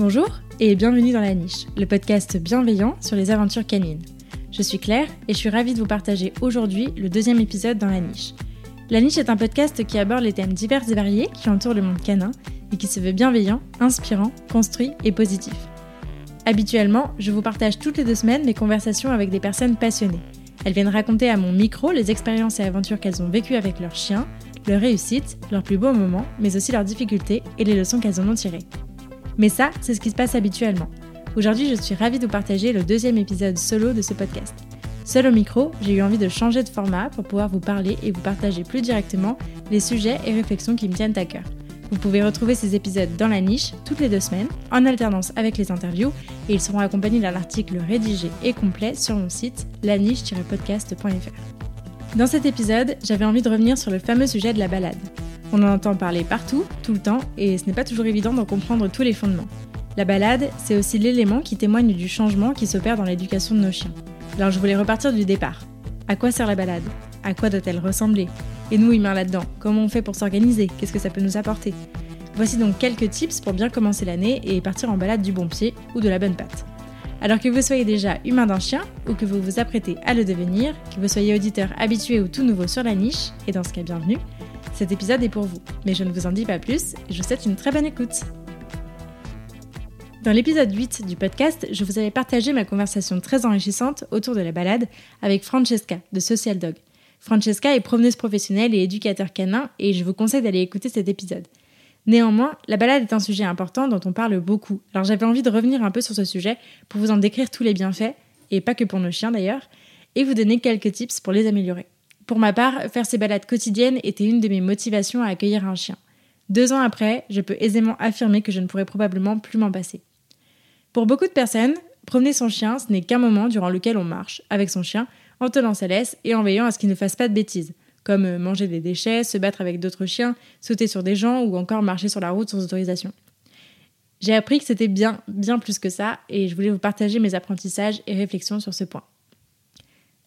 Bonjour et bienvenue dans La Niche, le podcast bienveillant sur les aventures canines. Je suis Claire et je suis ravie de vous partager aujourd'hui le deuxième épisode dans La Niche. La Niche est un podcast qui aborde les thèmes divers et variés qui entourent le monde canin et qui se veut bienveillant, inspirant, construit et positif. Habituellement, je vous partage toutes les deux semaines mes conversations avec des personnes passionnées. Elles viennent raconter à mon micro les expériences et aventures qu'elles ont vécues avec leurs chiens, leurs réussites, leurs plus beaux moments, mais aussi leurs difficultés et les leçons qu'elles en ont tirées. Mais ça, c'est ce qui se passe habituellement. Aujourd'hui, je suis ravie de vous partager le deuxième épisode solo de ce podcast. Seul au micro, j'ai eu envie de changer de format pour pouvoir vous parler et vous partager plus directement les sujets et réflexions qui me tiennent à cœur. Vous pouvez retrouver ces épisodes dans la niche toutes les deux semaines, en alternance avec les interviews, et ils seront accompagnés d'un article rédigé et complet sur mon site laniche-podcast.fr. Dans cet épisode, j'avais envie de revenir sur le fameux sujet de la balade. On en entend parler partout, tout le temps, et ce n'est pas toujours évident d'en comprendre tous les fondements. La balade, c'est aussi l'élément qui témoigne du changement qui s'opère dans l'éducation de nos chiens. Alors je voulais repartir du départ. À quoi sert la balade? À quoi doit-elle ressembler? Et nous, humains là-dedans, comment on fait pour s'organiser? Qu'est-ce que ça peut nous apporter? Voici donc quelques tips pour bien commencer l'année et partir en balade du bon pied ou de la bonne patte. Alors que vous soyez déjà humain d'un chien ou que vous vous apprêtez à le devenir, que vous soyez auditeur habitué ou tout nouveau sur la niche, et dans ce cas bienvenue, cet épisode est pour vous. Mais je ne vous en dis pas plus et je vous souhaite une très bonne écoute. Dans l'épisode 8 du podcast, je vous avais partagé ma conversation très enrichissante autour de la balade avec Francesca de Social Dog. Francesca est promeneuse professionnelle et éducateur canin et je vous conseille d'aller écouter cet épisode. Néanmoins, la balade est un sujet important dont on parle beaucoup, alors j'avais envie de revenir un peu sur ce sujet pour vous en décrire tous les bienfaits, et pas que pour nos chiens d'ailleurs, et vous donner quelques tips pour les améliorer. Pour ma part, faire ces balades quotidiennes était une de mes motivations à accueillir un chien. Deux ans après, je peux aisément affirmer que je ne pourrais probablement plus m'en passer. Pour beaucoup de personnes, promener son chien, ce n'est qu'un moment durant lequel on marche avec son chien en tenant sa laisse et en veillant à ce qu'il ne fasse pas de bêtises, comme manger des déchets, se battre avec d'autres chiens, sauter sur des gens ou encore marcher sur la route sans autorisation. J'ai appris que c'était bien, bien plus que ça et je voulais vous partager mes apprentissages et réflexions sur ce point.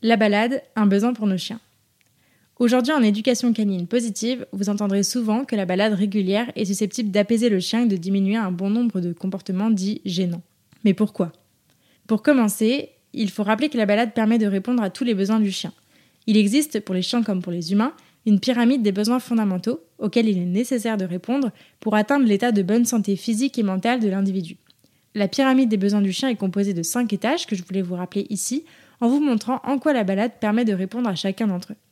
La balade, un besoin pour nos chiens. Aujourd'hui, en éducation canine positive, vous entendrez souvent que la balade régulière est susceptible d'apaiser le chien et de diminuer un bon nombre de comportements dits gênants. Mais pourquoi? Pour commencer, il faut rappeler que la balade permet de répondre à tous les besoins du chien. Il existe, pour les chiens comme pour les humains, une pyramide des besoins fondamentaux auxquels il est nécessaire de répondre pour atteindre l'état de bonne santé physique et mentale de l'individu. La pyramide des besoins du chien est composée de cinq étages que je voulais vous rappeler ici en vous montrant en quoi la balade permet de répondre à chacun d'entre eux.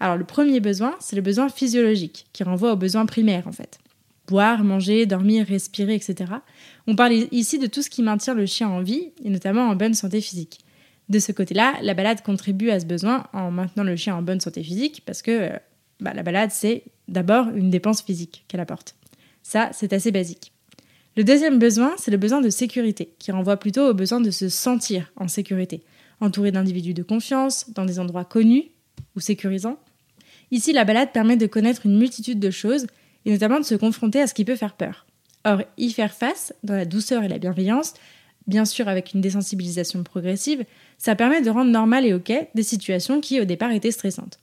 Alors le premier besoin, c'est le besoin physiologique, qui renvoie aux besoins primaires en fait boire, manger, dormir, respirer, etc. On parle ici de tout ce qui maintient le chien en vie, et notamment en bonne santé physique. De ce côté-là, la balade contribue à ce besoin en maintenant le chien en bonne santé physique, parce que euh, bah, la balade, c'est d'abord une dépense physique qu'elle apporte. Ça, c'est assez basique. Le deuxième besoin, c'est le besoin de sécurité, qui renvoie plutôt au besoin de se sentir en sécurité, entouré d'individus de confiance, dans des endroits connus ou sécurisants. Ici, la balade permet de connaître une multitude de choses et notamment de se confronter à ce qui peut faire peur. Or, y faire face, dans la douceur et la bienveillance, bien sûr avec une désensibilisation progressive, ça permet de rendre normal et ok des situations qui au départ étaient stressantes.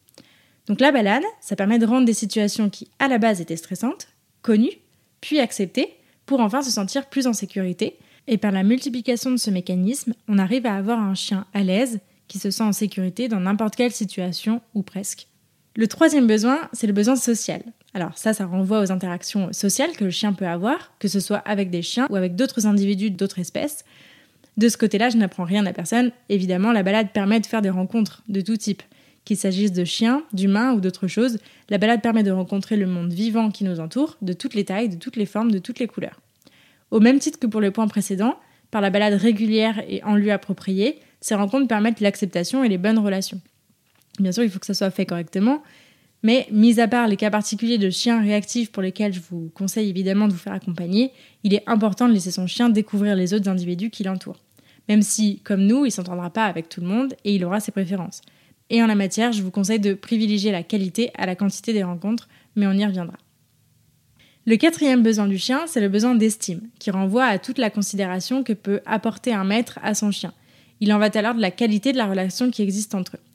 Donc la balade, ça permet de rendre des situations qui à la base étaient stressantes, connues, puis acceptées, pour enfin se sentir plus en sécurité, et par la multiplication de ce mécanisme, on arrive à avoir un chien à l'aise, qui se sent en sécurité dans n'importe quelle situation, ou presque. Le troisième besoin, c'est le besoin social. Alors ça, ça renvoie aux interactions sociales que le chien peut avoir, que ce soit avec des chiens ou avec d'autres individus d'autres espèces. De ce côté-là, je n'apprends rien à personne. Évidemment, la balade permet de faire des rencontres de tout type. Qu'il s'agisse de chiens, d'humains ou d'autres choses, la balade permet de rencontrer le monde vivant qui nous entoure, de toutes les tailles, de toutes les formes, de toutes les couleurs. Au même titre que pour le point précédent, par la balade régulière et en lieu approprié, ces rencontres permettent l'acceptation et les bonnes relations. Bien sûr, il faut que ça soit fait correctement, mais mis à part les cas particuliers de chiens réactifs pour lesquels je vous conseille évidemment de vous faire accompagner, il est important de laisser son chien découvrir les autres individus qui l'entourent. Même si, comme nous, il s'entendra pas avec tout le monde et il aura ses préférences. Et en la matière, je vous conseille de privilégier la qualité à la quantité des rencontres, mais on y reviendra. Le quatrième besoin du chien, c'est le besoin d'estime, qui renvoie à toute la considération que peut apporter un maître à son chien. Il en va alors de la qualité de la relation qui existe entre eux.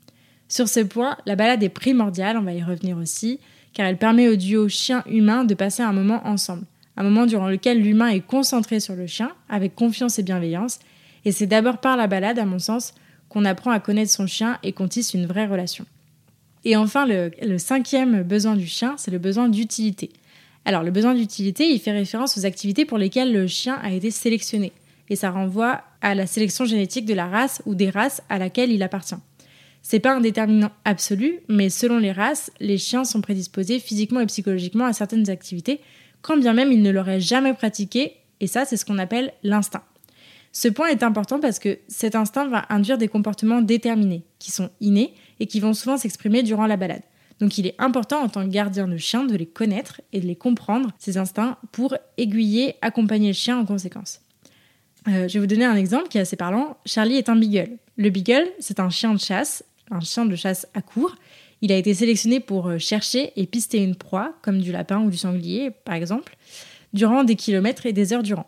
Sur ce point, la balade est primordiale, on va y revenir aussi, car elle permet au duo chien-humain de passer un moment ensemble. un moment durant lequel l'humain est concentré sur le chien, avec confiance et bienveillance, et c'est d'abord par la balade, à mon sens, qu'on apprend à connaître son chien et qu'on tisse une vraie relation. Et enfin, le, cinquième besoin du chien, c'est le besoin d'utilité. Alors, le besoin d'utilité, il fait référence aux activités pour lesquelles le chien a été sélectionné, et ça renvoie à la sélection génétique de la race ou des races à laquelle il appartient. C'est pas un déterminant absolu, mais selon les races, les chiens sont prédisposés physiquement et psychologiquement à certaines activités, quand bien même ils ne l'auraient jamais pratiqué, et ça, c'est ce qu'on appelle l'instinct. Ce point est important parce que cet instinct va induire des comportements déterminés, qui sont innés et qui vont souvent s'exprimer durant la balade. Donc il est important en tant que gardien de chien de les connaître et de les comprendre, ces instincts, pour aiguiller, accompagner le chien en conséquence. Euh, je vais vous donner un exemple qui est assez parlant. Charlie est un beagle. Le beagle, c'est un chien de chasse, un chien de chasse à court. Il a été sélectionné pour euh, chercher et pister une proie, comme du lapin ou du sanglier par exemple, durant des kilomètres et des heures durant.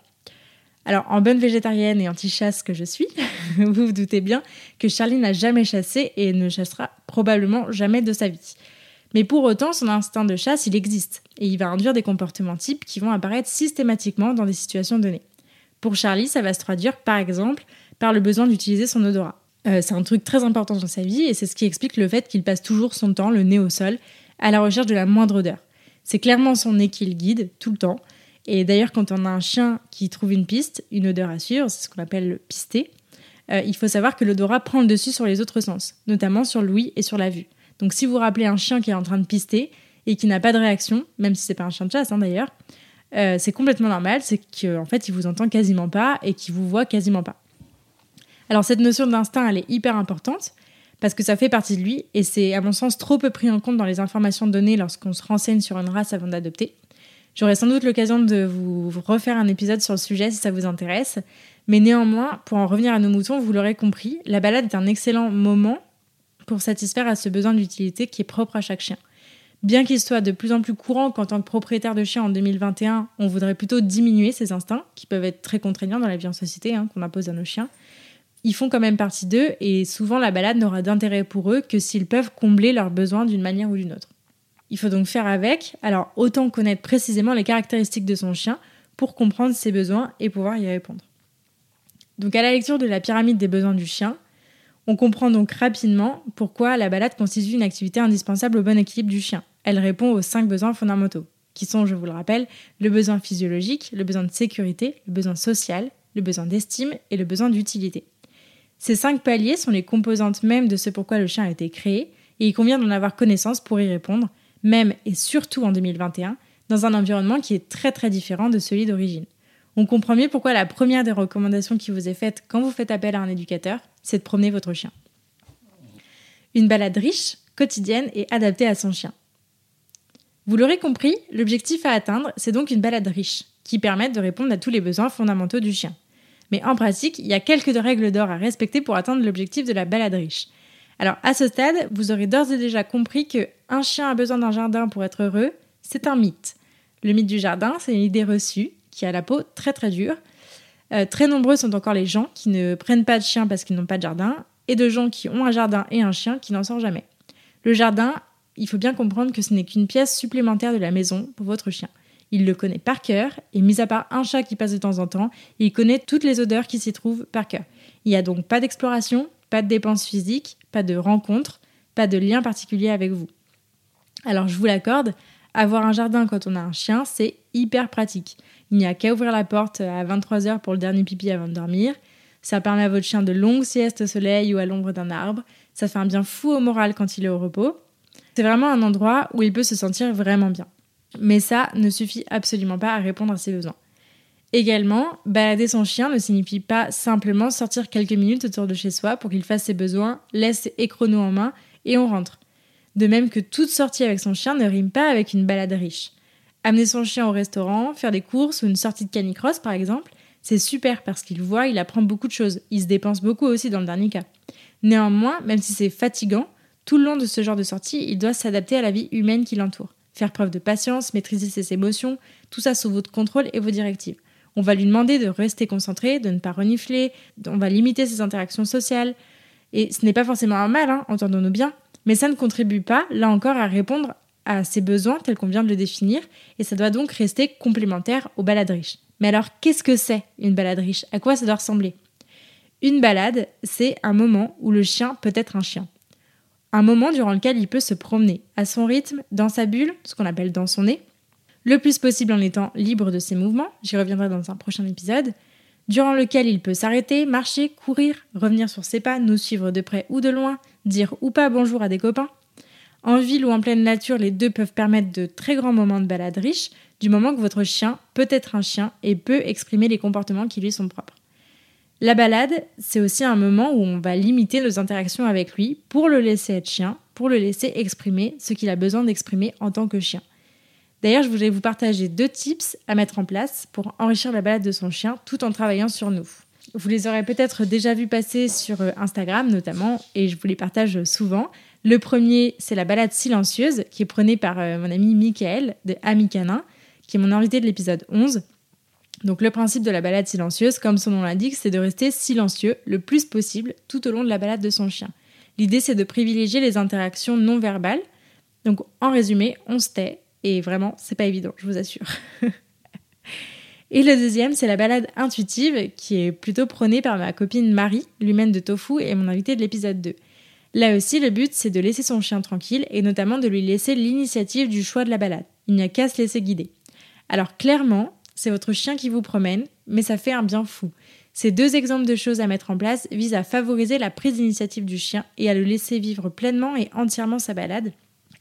Alors, en bonne végétarienne et anti-chasse que je suis, vous vous doutez bien que Charlie n'a jamais chassé et ne chassera probablement jamais de sa vie. Mais pour autant, son instinct de chasse, il existe, et il va induire des comportements types qui vont apparaître systématiquement dans des situations données. Pour Charlie, ça va se traduire, par exemple, par le besoin d'utiliser son odorat. Euh, c'est un truc très important dans sa vie, et c'est ce qui explique le fait qu'il passe toujours son temps, le nez au sol, à la recherche de la moindre odeur. C'est clairement son nez qui le guide, tout le temps, et d'ailleurs, quand on a un chien qui trouve une piste, une odeur à suivre, c'est ce qu'on appelle le pisté, euh, il faut savoir que l'odorat prend le dessus sur les autres sens, notamment sur l'ouïe et sur la vue. Donc si vous rappelez un chien qui est en train de pister et qui n'a pas de réaction, même si c'est pas un chien de chasse hein, d'ailleurs, euh, c'est complètement normal, c'est qu'en fait il vous entend quasiment pas et qu'il vous voit quasiment pas. Alors cette notion d'instinct, elle est hyper importante parce que ça fait partie de lui et c'est à mon sens trop peu pris en compte dans les informations données lorsqu'on se renseigne sur une race avant d'adopter. J'aurai sans doute l'occasion de vous refaire un épisode sur le sujet si ça vous intéresse. Mais néanmoins, pour en revenir à nos moutons, vous l'aurez compris, la balade est un excellent moment pour satisfaire à ce besoin d'utilité qui est propre à chaque chien. Bien qu'il soit de plus en plus courant qu'en tant que propriétaire de chien en 2021, on voudrait plutôt diminuer ces instincts, qui peuvent être très contraignants dans la vie en société, hein, qu'on impose à nos chiens, ils font quand même partie d'eux et souvent la balade n'aura d'intérêt pour eux que s'ils peuvent combler leurs besoins d'une manière ou d'une autre. Il faut donc faire avec, alors autant connaître précisément les caractéristiques de son chien pour comprendre ses besoins et pouvoir y répondre. Donc à la lecture de la pyramide des besoins du chien, on comprend donc rapidement pourquoi la balade constitue une activité indispensable au bon équilibre du chien. Elle répond aux cinq besoins fondamentaux, qui sont, je vous le rappelle, le besoin physiologique, le besoin de sécurité, le besoin social, le besoin d'estime et le besoin d'utilité. Ces cinq paliers sont les composantes mêmes de ce pourquoi le chien a été créé, et il convient d'en avoir connaissance pour y répondre, même et surtout en 2021, dans un environnement qui est très très différent de celui d'origine. On comprend mieux pourquoi la première des recommandations qui vous est faite quand vous faites appel à un éducateur, c'est de promener votre chien. Une balade riche, quotidienne et adaptée à son chien. Vous l'aurez compris, l'objectif à atteindre, c'est donc une balade riche, qui permette de répondre à tous les besoins fondamentaux du chien. Mais en pratique, il y a quelques règles d'or à respecter pour atteindre l'objectif de la balade riche. Alors à ce stade, vous aurez d'ores et déjà compris que un chien a besoin d'un jardin pour être heureux, c'est un mythe. Le mythe du jardin, c'est une idée reçue qui a la peau très très dure. Euh, très nombreux sont encore les gens qui ne prennent pas de chien parce qu'ils n'ont pas de jardin, et de gens qui ont un jardin et un chien qui n'en sortent jamais. Le jardin, il faut bien comprendre que ce n'est qu'une pièce supplémentaire de la maison pour votre chien. Il le connaît par cœur, et mis à part un chat qui passe de temps en temps, il connaît toutes les odeurs qui s'y trouvent par cœur. Il n'y a donc pas d'exploration, pas de dépenses physiques, pas de rencontres, pas de lien particulier avec vous. Alors je vous l'accorde, avoir un jardin quand on a un chien, c'est hyper pratique. Il n'y a qu'à ouvrir la porte à 23h pour le dernier pipi avant de dormir. Ça permet à votre chien de longues siestes au soleil ou à l'ombre d'un arbre. Ça fait un bien fou au moral quand il est au repos. C'est vraiment un endroit où il peut se sentir vraiment bien. Mais ça ne suffit absolument pas à répondre à ses besoins. Également, balader son chien ne signifie pas simplement sortir quelques minutes autour de chez soi pour qu'il fasse ses besoins, laisse et chrono en main et on rentre. De même que toute sortie avec son chien ne rime pas avec une balade riche. Amener son chien au restaurant, faire des courses ou une sortie de canicross par exemple, c'est super parce qu'il voit, il apprend beaucoup de choses. Il se dépense beaucoup aussi dans le dernier cas. Néanmoins, même si c'est fatigant, tout le long de ce genre de sortie, il doit s'adapter à la vie humaine qui l'entoure. Faire preuve de patience, maîtriser ses émotions, tout ça sous votre contrôle et vos directives. On va lui demander de rester concentré, de ne pas renifler, on va limiter ses interactions sociales. Et ce n'est pas forcément un mal, hein, entendons-nous bien, mais ça ne contribue pas, là encore, à répondre à ses besoins tels qu'on vient de le définir, et ça doit donc rester complémentaire aux balades riches. Mais alors, qu'est-ce que c'est une balade riche? À quoi ça doit ressembler? Une balade, c'est un moment où le chien peut être un chien. Un moment durant lequel il peut se promener à son rythme, dans sa bulle, ce qu'on appelle dans son nez, le plus possible en étant libre de ses mouvements, j'y reviendrai dans un prochain épisode, durant lequel il peut s'arrêter, marcher, courir, revenir sur ses pas, nous suivre de près ou de loin, dire ou pas bonjour à des copains. En ville ou en pleine nature, les deux peuvent permettre de très grands moments de balade riches, du moment que votre chien peut être un chien et peut exprimer les comportements qui lui sont propres. La balade, c'est aussi un moment où on va limiter nos interactions avec lui pour le laisser être chien, pour le laisser exprimer ce qu'il a besoin d'exprimer en tant que chien. D'ailleurs, je voulais vous partager deux tips à mettre en place pour enrichir la balade de son chien tout en travaillant sur nous. Vous les aurez peut-être déjà vus passer sur euh, Instagram notamment, et je vous les partage souvent. Le premier, c'est la balade silencieuse, qui est prônée par euh, mon ami Michael de Ami Canin, qui est mon invité de l'épisode 11. Donc le principe de la balade silencieuse, comme son nom l'indique, c'est de rester silencieux le plus possible tout au long de la balade de son chien. L'idée, c'est de privilégier les interactions non verbales. Donc en résumé, on se tait, et vraiment, c'est pas évident, je vous assure. et le deuxième, c'est la balade intuitive, qui est plutôt prônée par ma copine Marie, l'humaine de Tofu, et mon invité de l'épisode 2. Là aussi, le but, c'est de laisser son chien tranquille et notamment de lui laisser l'initiative du choix de la balade. Il n'y a qu'à se laisser guider. Alors clairement, c'est votre chien qui vous promène, mais ça fait un bien fou. Ces deux exemples de choses à mettre en place visent à favoriser la prise d'initiative du chien et à le laisser vivre pleinement et entièrement sa balade.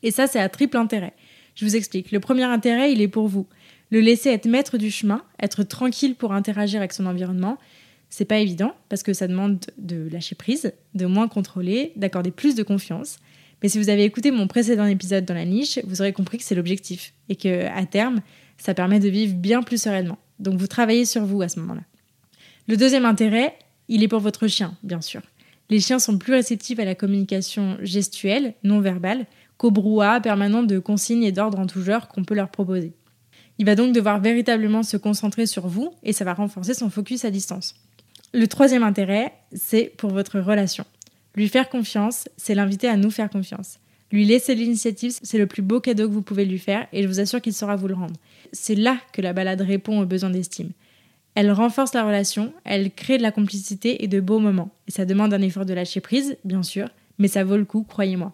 Et ça, c'est à triple intérêt. Je vous explique. Le premier intérêt, il est pour vous. Le laisser être maître du chemin, être tranquille pour interagir avec son environnement, c'est pas évident parce que ça demande de lâcher prise, de moins contrôler, d'accorder plus de confiance. Mais si vous avez écouté mon précédent épisode dans la niche, vous aurez compris que c'est l'objectif et que à terme, ça permet de vivre bien plus sereinement. Donc vous travaillez sur vous à ce moment-là. Le deuxième intérêt, il est pour votre chien, bien sûr. Les chiens sont plus réceptifs à la communication gestuelle, non verbale, qu'au brouhaha permanent de consignes et d'ordres en tout genre qu'on peut leur proposer. Il va donc devoir véritablement se concentrer sur vous et ça va renforcer son focus à distance. Le troisième intérêt, c'est pour votre relation. Lui faire confiance, c'est l'inviter à nous faire confiance. Lui laisser l'initiative, c'est le plus beau cadeau que vous pouvez lui faire et je vous assure qu'il saura vous le rendre. C'est là que la balade répond aux besoins d'estime. Elle renforce la relation, elle crée de la complicité et de beaux moments. Et ça demande un effort de lâcher prise, bien sûr, mais ça vaut le coup, croyez-moi.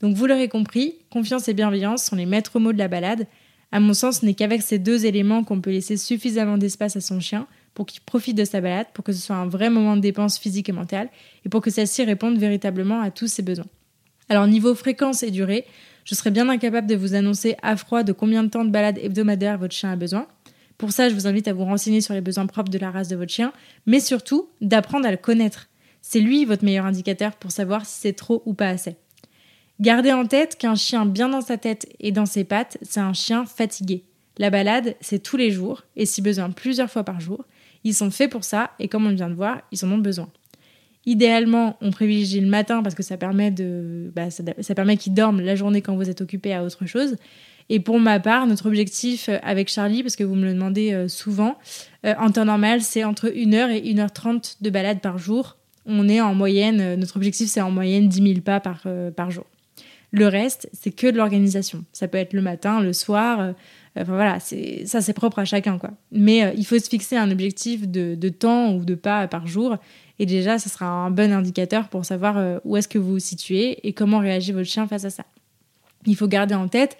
Donc vous l'aurez compris, confiance et bienveillance sont les maîtres mots de la balade. À mon sens, ce n'est qu'avec ces deux éléments qu'on peut laisser suffisamment d'espace à son chien pour qu'il profite de sa balade, pour que ce soit un vrai moment de dépense physique et mentale, et pour que celle-ci réponde véritablement à tous ses besoins. Alors niveau fréquence et durée, je serais bien incapable de vous annoncer à froid de combien de temps de balade hebdomadaire votre chien a besoin. Pour ça, je vous invite à vous renseigner sur les besoins propres de la race de votre chien, mais surtout d'apprendre à le connaître. C'est lui votre meilleur indicateur pour savoir si c'est trop ou pas assez. Gardez en tête qu'un chien bien dans sa tête et dans ses pattes, c'est un chien fatigué. La balade, c'est tous les jours, et si besoin plusieurs fois par jour. Ils sont faits pour ça, et comme on vient de voir, ils en ont besoin. Idéalement, on privilégie le matin parce que ça permet de, bah, ça, permet qu'ils dorment la journée quand vous êtes occupé à autre chose. Et pour ma part, notre objectif euh, avec Charlie, parce que vous me le demandez euh, souvent, euh, en temps normal, c'est entre 1h et 1h30 de balade par jour. On est en moyenne, notre objectif, c'est en moyenne 10 000 pas par, par jour. Le reste, c'est que de l'organisation. Ça peut être le matin, le soir. Enfin voilà, ça c'est propre à chacun quoi. Mais il faut se fixer un objectif de, temps ou de pas par jour. Et déjà, ça sera un bon indicateur pour savoir euh, où est-ce que vous vous situez et comment réagit votre chien face à ça. Il faut garder en tête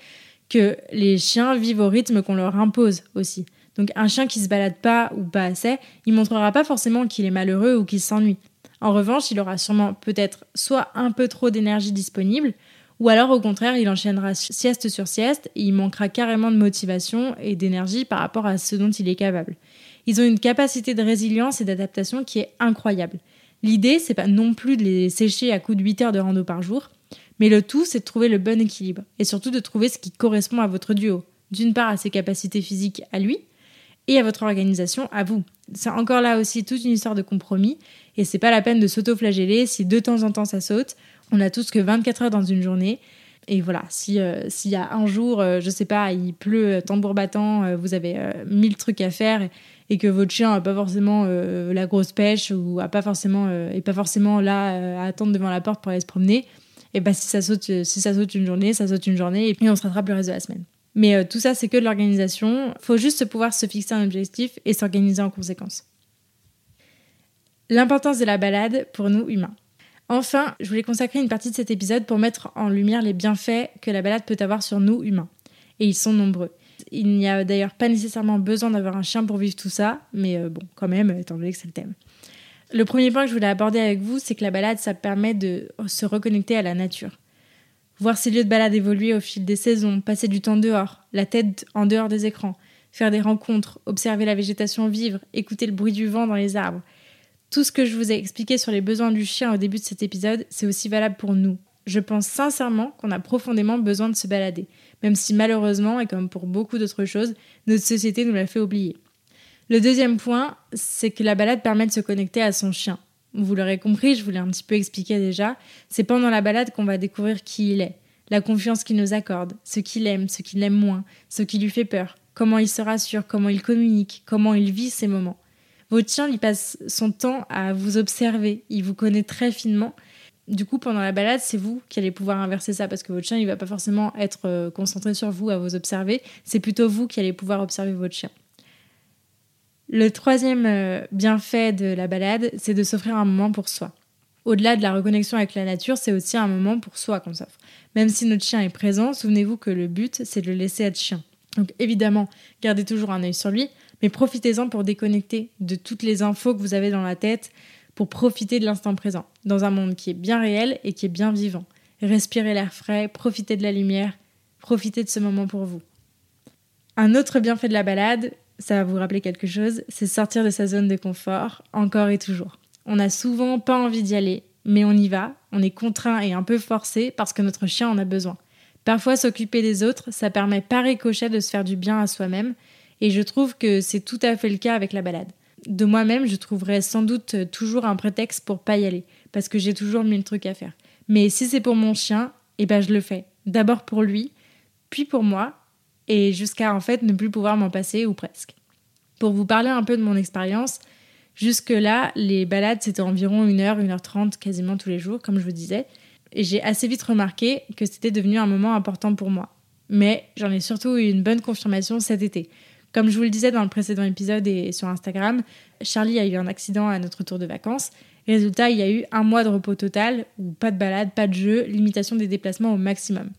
que les chiens vivent au rythme qu'on leur impose aussi. Donc un chien qui se balade pas ou pas assez, il montrera pas forcément qu'il est malheureux ou qu'il s'ennuie. En revanche, il aura sûrement peut-être soit un peu trop d'énergie disponible, ou alors au contraire, il enchaînera sieste sur sieste et il manquera carrément de motivation et d'énergie par rapport à ce dont il est capable. Ils ont une capacité de résilience et d'adaptation qui est incroyable. L'idée, c'est pas non plus de les sécher à coups de 8 heures de rando par jour, mais le tout, c'est de trouver le bon équilibre et surtout de trouver ce qui correspond à votre duo. D'une part à ses capacités physiques à lui et à votre organisation à vous. C'est encore là aussi toute une histoire de compromis et c'est pas la peine de s'auto-flageller si de temps en temps ça saute on a tous que 24 heures dans une journée. Et voilà, si euh, s'il y a un jour, euh, je sais pas, il pleut euh, tambour battant, vous avez mille trucs à faire et, que votre chien n'a pas forcément la grosse pêche ou a pas forcément est pas forcément là à attendre devant la porte pour aller se promener, et bah si ça saute, si ça saute une journée, ça saute une journée, et puis on se rattrape le reste de la semaine. Mais euh, tout ça, c'est que de l'organisation. Faut juste pouvoir se fixer un objectif et s'organiser en conséquence. L'importance de la balade pour nous humains. Enfin, je voulais consacrer une partie de cet épisode pour mettre en lumière les bienfaits que la balade peut avoir sur nous humains. Et ils sont nombreux. Il n'y a d'ailleurs pas nécessairement besoin d'avoir un chien pour vivre tout ça, mais euh, bon, quand même, étant donné que c'est le thème. Le premier point que je voulais aborder avec vous, c'est que la balade, ça permet de se reconnecter à la nature. Voir ces lieux de balade évoluer au fil des saisons, passer du temps dehors, la tête en dehors des écrans, faire des rencontres, observer la végétation vivre, écouter le bruit du vent dans les arbres. Tout ce que je vous ai expliqué sur les besoins du chien au début de cet épisode, c'est aussi valable pour nous. Je pense sincèrement qu'on a profondément besoin de se balader, même si malheureusement, et comme pour beaucoup d'autres choses, notre société nous l'a fait oublier. Le deuxième point, c'est que la balade permet de se connecter à son chien. Vous l'aurez compris, je vous l'ai un petit peu expliqué déjà, c'est pendant la balade qu'on va découvrir qui il est, la confiance qu'il nous accorde, ce qu'il aime, ce qu'il aime moins, ce qui lui fait peur, comment il se rassure, comment il communique, comment il vit ses moments. Votre chien, il passe son temps à vous observer, il vous connaît très finement. Du coup, pendant la balade, c'est vous qui allez pouvoir inverser ça parce que votre chien, il va pas forcément être euh, concentré sur vous à vous observer, c'est plutôt vous qui allez pouvoir observer votre chien. Le troisième euh, bienfait de la balade, c'est de s'offrir un moment pour soi. Au-delà de la reconnexion avec la nature, c'est aussi un moment pour soi qu'on s'offre. Même si notre chien est présent, souvenez-vous que le but, c'est de le laisser être chien. Donc évidemment, gardez toujours un œil sur lui, mais profitez-en pour déconnecter de toutes les infos que vous avez dans la tête, pour profiter de l'instant présent, dans un monde qui est bien réel et qui est bien vivant. Respirez l'air frais, profitez de la lumière, profitez de ce moment pour vous. Un autre bienfait de la balade, ça va vous rappeler quelque chose, c'est sortir de sa zone de confort, encore et toujours. On n'a souvent pas envie d'y aller, mais on y va, on est contraint et un peu forcé parce que notre chien en a besoin. Parfois, s'occuper des autres, ça permet par ricochet de se faire du bien à soi-même, et je trouve que c'est tout à fait le cas avec la balade. De moi-même, je trouverais sans doute toujours un prétexte pour pas y aller, parce que j'ai toujours mille trucs à faire. Mais si c'est pour mon chien, eh ben je le fais. D'abord pour lui, puis pour moi, et jusqu'à en fait ne plus pouvoir m'en passer ou presque. Pour vous parler un peu de mon expérience, jusque-là, les balades c'était environ 1 heure, 1 heure 30 quasiment tous les jours, comme je vous disais, et j'ai assez vite remarqué que c'était devenu un moment important pour moi. Mais j'en ai surtout eu une bonne confirmation cet été. Comme je vous le disais dans le précédent épisode et sur Instagram, Charlie a eu un accident à notre tour de vacances. Résultat, il y a eu un mois de repos total, où pas de balade, pas de jeu, limitation des déplacements au maximum.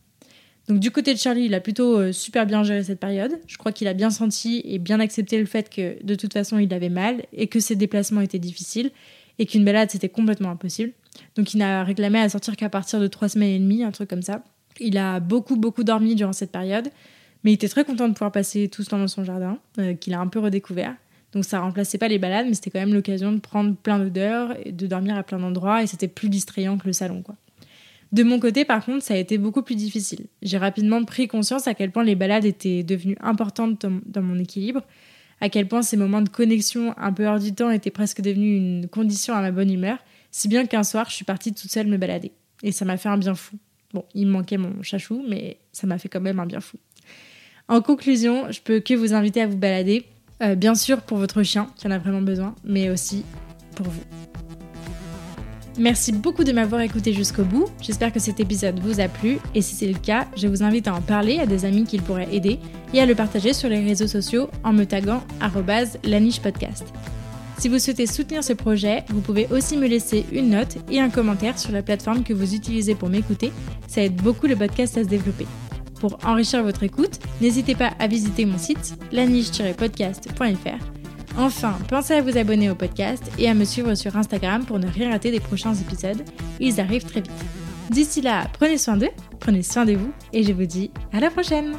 Donc du côté de Charlie, il a plutôt euh, super bien géré cette période. Je crois qu'il a bien senti et bien accepté le fait que de toute façon il avait mal et que ses déplacements étaient difficiles et qu'une balade c'était complètement impossible. Donc il n'a réclamé à sortir qu'à partir de trois semaines et demie, un truc comme ça. Il a beaucoup beaucoup dormi durant cette période, mais il était très content de pouvoir passer tout ce temps dans son jardin, euh, qu'il a un peu redécouvert. Donc ça remplaçait pas les balades, mais c'était quand même l'occasion de prendre plein d'odeurs et de dormir à plein d'endroits et c'était plus distrayant que le salon. De mon côté, par contre, ça a été beaucoup plus difficile. J'ai rapidement pris conscience à quel point les balades étaient devenues importantes dans mon équilibre, à quel point ces moments de connexion un peu hors du temps étaient presque devenus une condition à ma bonne humeur, si bien qu'un soir, je suis partie toute seule me balader. Et ça m'a fait un bien fou. Bon, il me manquait mon chachou, mais ça m'a fait quand même un bien fou. En conclusion, je peux que vous inviter à vous balader, euh, bien sûr pour votre chien qui en a vraiment besoin, mais aussi pour vous. Merci beaucoup de m'avoir écouté jusqu'au bout. J'espère que cet épisode vous a plu et si c'est le cas, je vous invite à en parler à des amis qu'il pourrait aider et à le partager sur les réseaux sociaux en me taguant @lanichepodcast. Si vous souhaitez soutenir ce projet, vous pouvez aussi me laisser une note et un commentaire sur la plateforme que vous utilisez pour m'écouter. Ça aide beaucoup le podcast à se développer. Pour enrichir votre écoute, n'hésitez pas à visiter mon site laniche-podcast.fr Enfin, pensez à vous abonner au podcast et à me suivre sur Instagram pour ne rien rater des prochains épisodes. Ils arrivent très vite. D'ici là, prenez soin d'eux, prenez soin de vous et je vous dis à la prochaine